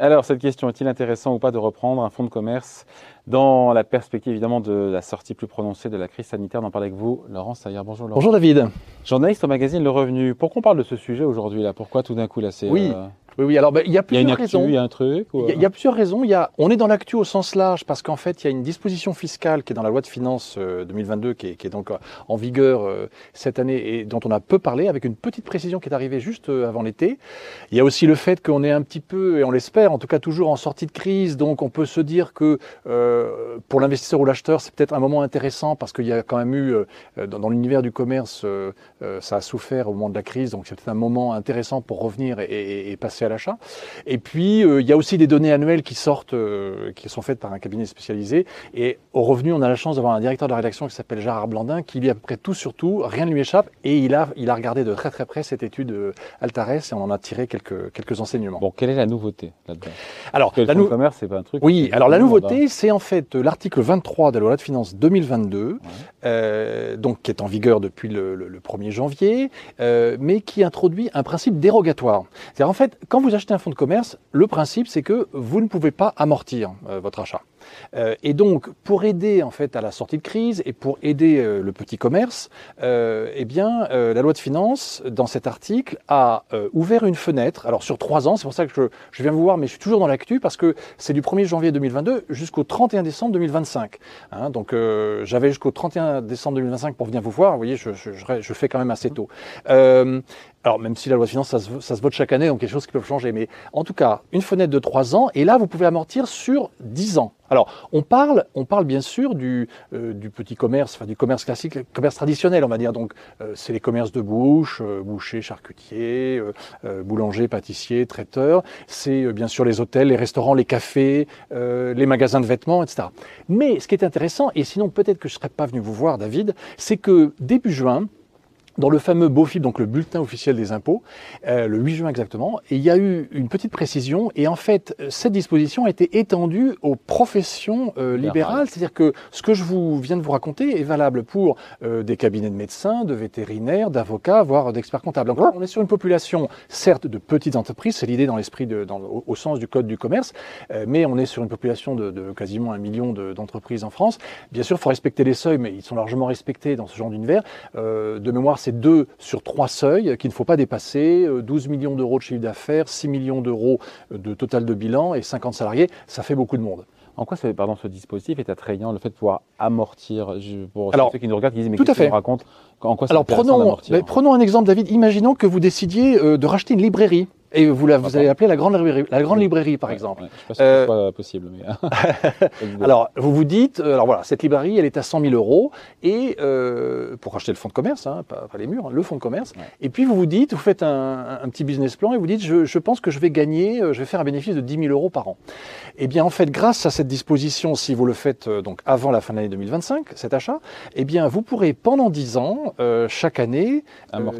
Alors, cette question, est-il intéressant ou pas de reprendre un fonds de commerce dans la perspective évidemment de la sortie plus prononcée de la crise sanitaire? On en parle avec vous, Laurent Sayer. Bonjour Laurent. Bonjour David. Journaliste au magazine Le Revenu. Pourquoi on parle de ce sujet aujourd'hui là? Pourquoi tout d'un coup là c'est... Oui. Euh, oui, oui. Alors, ben, il y a plusieurs raisons. Il y a un truc. Il y, a plusieurs raisons. Il y a, on est dans l'actu au sens large parce qu'en fait, il y a une disposition fiscale qui est dans la loi de finances 2022, euh, qui est, qui est, donc euh, en vigueur euh, cette année et dont on a peu parlé, avec une petite précision qui est arrivée juste avant l'été. Il y a aussi le fait qu'on est un petit peu, et on l'espère, en tout cas toujours en sortie de crise, donc on peut se dire que euh, pour l'investisseur ou l'acheteur, c'est peut-être un moment intéressant parce qu'il y a quand même eu, dans, dans l'univers du commerce, ça a souffert au moment de la crise, donc c'est peut-être un moment intéressant pour revenir et, et, et passer à l'achat. Et puis, euh, il y a aussi des données annuelles qui sortent, euh, qui sont faites par un cabinet spécialisé. Et au revenu, on a la chance d'avoir un directeur de la rédaction qui s'appelle Gérard Blandin, qui lui, à peu près tout sur tout, rien ne lui échappe. Et il a, il a regardé de très très près cette étude euh, Altares et on en a tiré quelques, quelques enseignements. Bon, quelle est la nouveauté là-dedans? Alors, la nouveauté, commerce, c'est pas un truc. Oui, alors la nouveauté, c'est en fait l'article 23 de la loi de finances 2022, euh, donc qui est en vigueur depuis le, le, le 1er janvier, euh, mais qui introduit un principe dérogatoire. C'est-à-dire en fait, quand vous achetez un fonds de commerce, le principe c'est que vous ne pouvez pas amortir euh, votre achat. Euh, et donc, pour aider en fait à la sortie de crise et pour aider euh, le petit commerce, euh, eh bien, la loi de finances, dans cet article, a ouvert une fenêtre. Alors sur trois ans, c'est pour ça que je, viens vous voir, mais je suis toujours dans l'actu parce que c'est du 1er janvier 2022 jusqu'au 31 décembre 2025. Hein, donc, j'avais jusqu'au 31 décembre 2025 pour venir vous voir. Vous voyez, je, fais quand même assez tôt. alors, même si la loi de finances, ça se, vote chaque année, donc quelque chose qui peut changer, mais en tout cas, une fenêtre de trois ans. Et là, vous pouvez amortir sur 10 ans. Alors, on parle, on parle bien sûr du, euh, du petit commerce, enfin du commerce classique, commerce traditionnel, on va dire. Donc, euh, c'est les commerces de bouche, euh, boucher, charcutier, boulanger, pâtissier, traiteur. C'est bien sûr les hôtels, les restaurants, les cafés, les magasins de vêtements, etc. Mais ce qui est intéressant, et sinon peut-être que je ne serais pas venu vous voir, David, c'est que début juin, dans le fameux BOFIP, donc le bulletin officiel des impôts, euh, le 8 juin exactement, et il y a eu une petite précision, et en fait, cette disposition a été étendue aux professions euh, libérales, c'est-à-dire que ce que je vous viens de vous raconter est valable pour euh, des cabinets de médecins, de vétérinaires, d'avocats, voire d'experts comptables. Donc on est sur une population, certes, de petites entreprises, c'est l'idée dans l'esprit, au, au, sens du code du commerce, mais on est sur une population de, de quasiment un million d'entreprises en France. Bien sûr, il faut respecter les seuils, mais ils sont largement respectés dans ce genre d'univers. De mémoire, c'est deux sur trois seuils qu'il ne faut pas dépasser. 12 millions d'euros de chiffre d'affaires, 6 millions d'euros de total de bilan et 50 salariés, ça fait beaucoup de monde. En quoi pardon, ce dispositif est attrayant, le fait de pouvoir amortir je, Pour Alors, ceux qui nous regardent, qui disent, mais tout à fait. raconte En quoi Alors, prenons, prenons un exemple, David. Imaginons que vous décidiez euh, de racheter une librairie. Et vous, la, vous avez appelé la grande librairie, la grande librairie par ouais, exemple. Ouais, je sais pas si euh, soit possible. Mais... alors, vous vous dites, alors voilà, cette librairie, elle est à 100 000 euros et euh, pour racheter le fonds de commerce, hein, pas, pas, les murs, hein, le fonds de commerce. Ouais. Et puis vous vous dites, vous faites un, un, petit business plan et vous dites, je, je, pense que je vais gagner, euh, je vais faire un bénéfice de 10 000 euros par an. Eh bien, en fait, grâce à cette disposition, si vous le faites euh, donc avant la fin de l'année 2025, cet achat, eh bien, vous pourrez pendant 10 ans, euh, chaque année,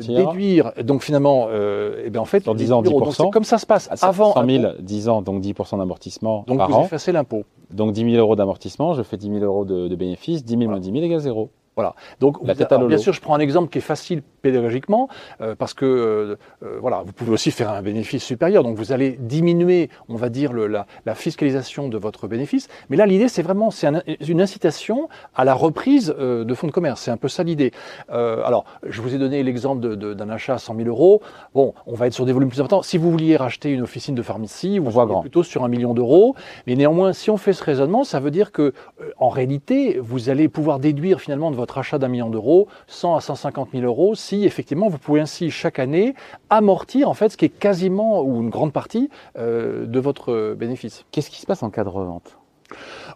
déduire. Donc finalement, eh bien, en fait, dans 10 ans, 10 donc, comme ça se passe avant 100 000, 10 ans, donc 10% d'amortissement donc par vous an. effacez l'impôt. Donc 10 000 euros d'amortissement, je fais 10 000 euros de, de bénéfices, 10 000 voilà. moins 10 000 égale 0. Voilà. Donc, la vous, alors, bien sûr, je prends un exemple qui est facile pédagogiquement, euh, parce que euh, euh, voilà, vous pouvez aussi faire un bénéfice supérieur. Donc, vous allez diminuer, on va dire, le, la, la, fiscalisation de votre bénéfice. Mais là, l'idée, c'est vraiment, c'est un, une incitation à la reprise euh, de fonds de commerce. C'est un peu ça l'idée. Euh, alors, je vous ai donné l'exemple d'un de, de, achat à 100 000 euros. Bon, on va être sur des volumes plus importants. Si vous vouliez racheter une officine de pharmacie, vous voyez plutôt sur un million d'euros. Mais néanmoins, si on fait ce raisonnement, ça veut dire que, euh, en réalité, vous allez pouvoir déduire finalement de votre achat d'un million d'euros 100 à 150 000 euros si effectivement vous pouvez ainsi chaque année amortir en fait ce qui est quasiment ou une grande partie euh, de votre bénéfice. Qu'est-ce qui se passe en cas de revente?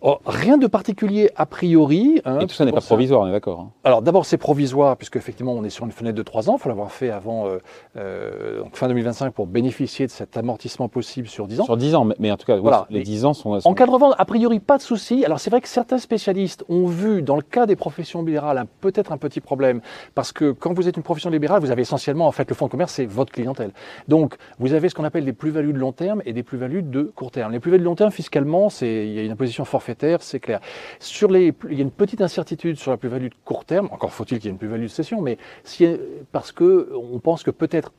Oh, rien de particulier a priori. Hein, et tout ça n'est pas ça. provisoire, on est d'accord. Hein. Alors d'abord c'est provisoire puisque effectivement on est sur une fenêtre de 3 ans. Il faut l'avoir fait avant euh, euh, donc fin 2025 pour bénéficier de cet amortissement possible sur 10 ans. Sur 10 ans, mais, mais en tout cas voilà. oui, les 10 ans sont, sont, En cas de revente, a priori pas de souci. Alors c'est vrai que certains spécialistes ont vu dans le cas des professions libérales peut-être un petit problème parce que quand vous êtes une profession libérale, vous avez essentiellement en fait le fonds de commerce c'est votre clientèle. Donc vous avez ce qu'on appelle des plus-values de long terme et des plus-values de court terme. Les plus-values de long terme fiscalement, il y a une imposition forfaitaire, c'est clair. Sur les, il y a une petite incertitude sur la plus-value de court terme. Encore faut-il qu'il y ait une plus-value de cession, mais si, parce que on pense que peut-être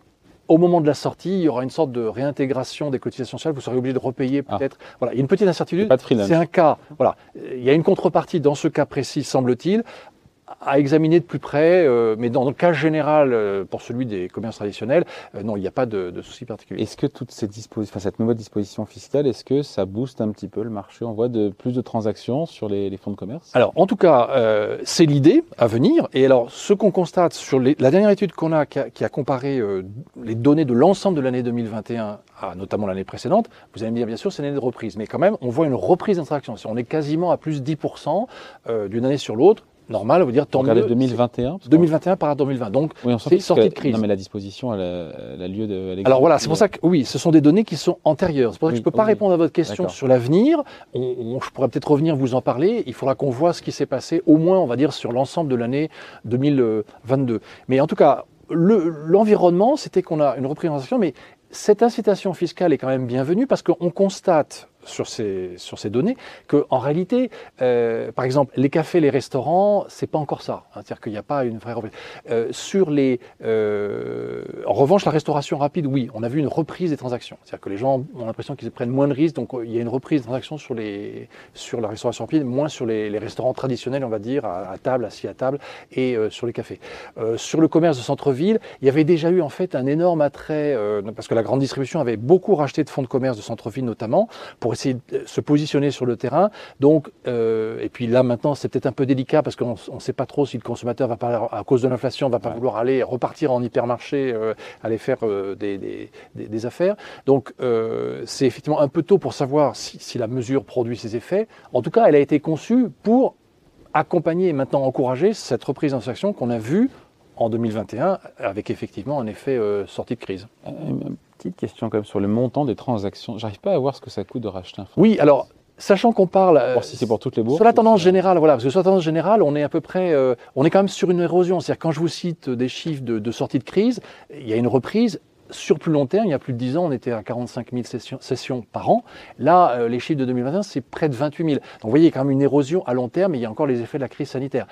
au moment de la sortie, il y aura une sorte de réintégration des cotisations sociales. Vous serez obligé de repayer Ah. peut-être. Voilà, il y a une petite incertitude. Pas de free lunch. C'est un cas. Voilà, il y a une contrepartie dans ce cas précis, semble-t-il, à examiner de plus près. euh, mais dans le cas général, euh, pour celui des commerces traditionnels, euh, non, il n'y a pas de, de souci particulier. Est-ce que toutes ces dispositions, enfin, cette nouvelle disposition fiscale, est-ce que ça booste un petit peu le marché On voit de plus de transactions sur les, les fonds de commerce? Alors, en tout cas, c'est l'idée à venir. Et alors, ce qu'on constate sur les- la dernière étude qu'on a, qui a, qui a comparé les données de l'ensemble de l'année 2021 à notamment l'année précédente, vous allez me dire, bien sûr, c'est une année de reprise. Mais quand même, on voit une reprise d'interaction. On est quasiment à plus 10% euh, d'une année sur l'autre. Normal, ça veut dire tant Regardez mieux. 2021 parce C'est que- 2021 par rapport à 2020. Donc, Oui, on c'est sortie de crise. Non, mais la disposition, elle a, elle a lieu de. Alors voilà, c'est pour ça que oui, ce sont des données qui sont antérieures. C'est pour ça que Oui, je ne peux pas oui. répondre à votre question sur l'avenir. On, on- je pourrais peut-être revenir vous en parler. Il faudra qu'on voit ce qui s'est passé, au moins, on va dire, sur l'ensemble de l'année 2022. Mais en tout cas, le- l'environnement, c'était qu'on a une représentation, mais cette incitation fiscale est quand même bienvenue parce qu'on constate sur ces, sur ces données qu'en réalité, euh, par exemple, les cafés, les restaurants, c'est pas encore ça. hein. C'est-à-dire qu'il n'y a pas une vraie. Euh, sur les, euh, en revanche, la restauration rapide, oui, on a vu une reprise des transactions. C'est-à-dire que les gens ont l'impression qu'ils prennent moins de risques, donc euh, il y a une reprise des transactions sur, les, sur la restauration rapide, moins sur les, les restaurants traditionnels, on va dire, à, à table, assis à table, et euh, sur les cafés. Euh, sur le commerce de centre-ville, il y avait déjà eu en fait un énorme attrait, parce que la grande distribution avait beaucoup racheté de fonds de commerce de centre-ville notamment, pour essayer de se positionner sur le terrain. Donc, euh, et puis là maintenant, c'est peut-être un peu délicat parce qu'on ne sait pas trop si le consommateur va pas, à cause de l'inflation, va pas Ouais. vouloir aller repartir en hypermarché, euh, aller faire euh, des, des- des- des affaires. Donc, c'est effectivement un peu tôt pour savoir si, si la mesure produit ses effets. En tout cas, elle a été conçue pour accompagner et maintenant encourager cette reprise d'insertion qu'on a vue en 2021 avec effectivement un effet euh, sortie de crise. Euh, Une petite question quand même sur le montant des transactions. J'arrive pas à voir ce que ça coûte de racheter un fonds. Oui, alors, sachant qu'on parle... euh, si c'est pour toutes les bourses. Sur la tendance générale, voilà, parce que sur la tendance générale, on est à peu près, euh, on est quand même sur une érosion. C'est-à-dire quand je vous cite des chiffres de, de sortie de crise, il y a une reprise. Sur plus long terme, il y a plus de 10 ans, on était à 45 000 sessions, sessions par an. Là, euh, les chiffres de 2021, c'est près de 28 000. Donc vous voyez, il y a quand même une érosion à long terme et il y a encore les effets de la crise sanitaire.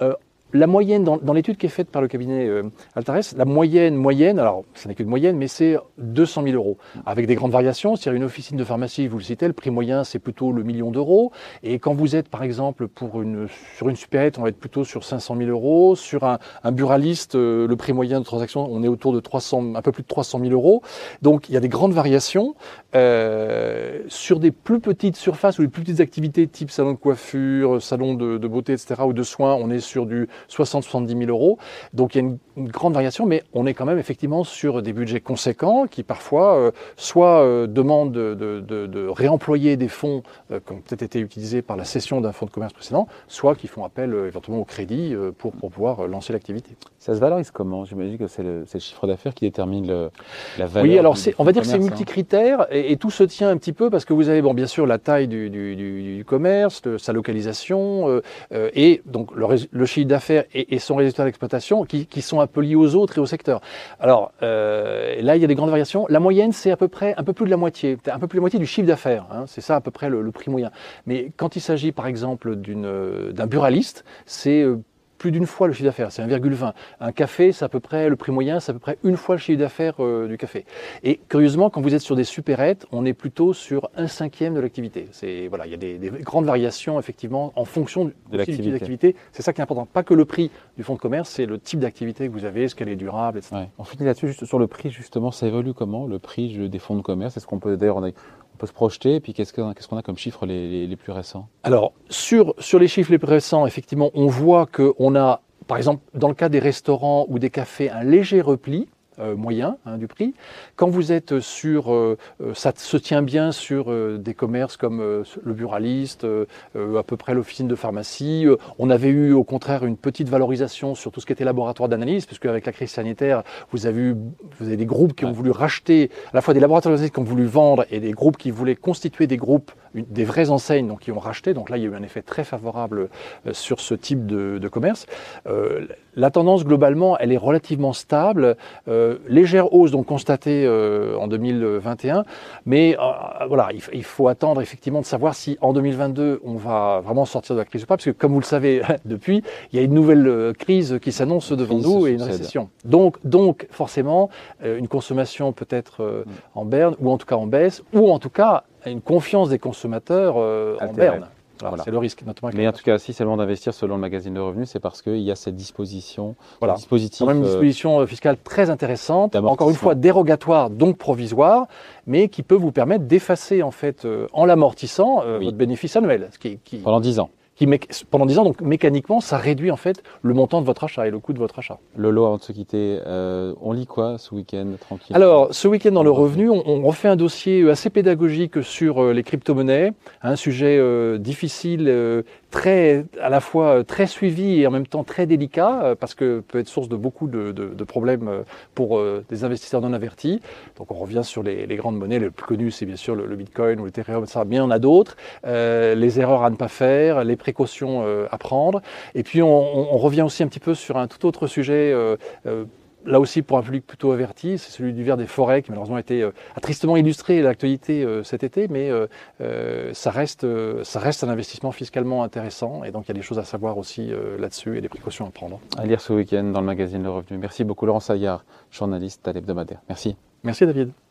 Euh, la moyenne, dans, l'étude qui est faite par le cabinet euh, Altares, la moyenne, moyenne, alors ce n'est qu'une moyenne, mais c'est 200 000 euros, avec des grandes variations. C'est-à-dire une officine de pharmacie, vous le citez, le prix moyen, c'est plutôt le million d'euros. Et quand vous êtes, par exemple, pour une, sur une supérette, on va être plutôt sur 500 000 euros. Sur un, un buraliste, euh, le prix moyen de transaction, on est autour de 300, un peu plus de 300 000 euros. Donc il y a des grandes variations. Euh, sur des plus petites surfaces ou des plus petites activités type salon de coiffure, salon de, de beauté, etc., ou de soins, on est sur du 60-70 000 euros. Donc il y a une, une grande variation, mais on est quand même effectivement sur des budgets conséquents qui parfois euh, soit euh, demandent de, de- de- de réemployer des fonds euh, qui ont peut-être été utilisés par la cession d'un fonds de commerce précédent, soit qui font appel éventuellement au crédit pour, pour pouvoir lancer l'activité. Ça se valorise comment? J'imagine que c'est le, chiffre d'affaires qui détermine le- la valeur. Oui, alors on va dire que c'est hein. multicritère et, et tout se tient un petit peu parce que vous avez, bon, bien sûr, la taille du, du- du- du commerce, de sa localisation et donc le chiffre d'affaires et, et son résultat d'exploitation qui, qui sont un peu liés aux autres et au secteur. Alors euh, là, il y a des grandes variations. La moyenne, c'est à peu près un peu plus de la moitié, un peu plus de la moitié du chiffre d'affaires. hein. c'est ça à peu près le, le prix moyen. Mais quand il s'agit, par exemple, euh, d'un buraliste, c'est euh, plus d'une fois le chiffre d'affaires, c'est 1,20. Un café, c'est à peu près le prix moyen, c'est à peu près une fois le chiffre d'affaires euh, du café. Et curieusement, quand vous êtes sur des supérettes, on est plutôt sur un cinquième de l'activité. C'est voilà, il y a des, des grandes variations effectivement en fonction du type l'activité. d'activité. C'est ça qui est important. Pas que le prix du fonds de commerce, c'est le type d'activité que vous avez, est-ce qu'elle est durable, etc. Ouais. On finit là-dessus, juste sur le prix, justement, ça évolue comment, le prix des fonds de commerce? Est-ce qu'on peut, d'ailleurs, on, a- on peut se projeter, et puis qu'est-ce qu'on a comme chiffres les, plus récents? Alors, sur les chiffres les plus récents, effectivement, on voit qu'on a, par exemple, dans le cas des restaurants ou des cafés, un léger repli. Euh, moyen hein, du prix. Quand vous êtes sur, euh, euh, ça se tient bien sur euh, des commerces comme le buraliste, à peu près l'officine de pharmacie. On avait eu au contraire une petite valorisation sur tout ce qui était laboratoire d'analyse, puisque avec la crise sanitaire, vous avez eu, vous avez des groupes qui ont voulu racheter, à la fois des laboratoires d'analyse qui ont voulu vendre et des groupes qui voulaient constituer des groupes, une- des vraies enseignes, donc qui ont racheté. Donc là, il y a eu un effet très favorable sur ce type de, de commerce. La tendance globalement, elle est relativement stable, euh, légère hausse donc constatée euh, en 2021, mais euh, voilà, il, il, faut attendre effectivement de savoir si en 2022 on va vraiment sortir de la crise ou pas, parce que comme vous le savez depuis, il y a une nouvelle euh, crise qui s'annonce devant nous et une récession. Donc, donc forcément, euh, une consommation peut-être euh, mm. en berne ou en tout cas en baisse, ou en tout cas une confiance des consommateurs en berne. Voilà. C'est le risque, notamment. Mais en tout cas, si c'est le moment d'investir selon le magazine de revenus, c'est parce qu'il y a cette disposition, voilà. dispositif. Quand même une disposition euh, fiscale très intéressante, encore une fois dérogatoire, donc provisoire, mais qui peut vous permettre d'effacer en fait, euh, en l'amortissant, euh, oui. votre bénéfice annuel. Qui, qui... Pendant 10 ans qui pendant 10 ans, donc mécaniquement, ça réduit en fait le montant de votre achat et le coût de votre achat. Lolo, avant de se quitter, euh, on lit quoi ce week-end tranquille? Alors, ce week-end dans le revenu, on, on, refait un dossier assez pédagogique sur euh, les crypto-monnaies, un sujet euh, difficile, euh, très, à la fois très suivi et en même temps très délicat, parce que peut être source de beaucoup de, problèmes pour des investisseurs non avertis. Donc, on revient sur les, les grandes monnaies. Le plus connu, c'est bien sûr le, Bitcoin ou l'Ethereum, ça, mais il y en a d'autres. les erreurs à ne pas faire, les précautions euh, à prendre. Et puis on, revient aussi un petit peu sur un tout autre sujet. Euh, euh, là aussi pour un public plutôt averti, c'est celui du verre des forêts qui malheureusement a été euh, a tristement illustré l'actualité euh, cet été, mais euh, ça reste ça reste un investissement fiscalement intéressant et donc il y a des choses à savoir aussi là-dessus et des précautions à prendre. À lire ce week-end dans le magazine Le Revenu. Merci beaucoup Laurent Saillard, journaliste à l'hebdomadaire. Merci. Merci David.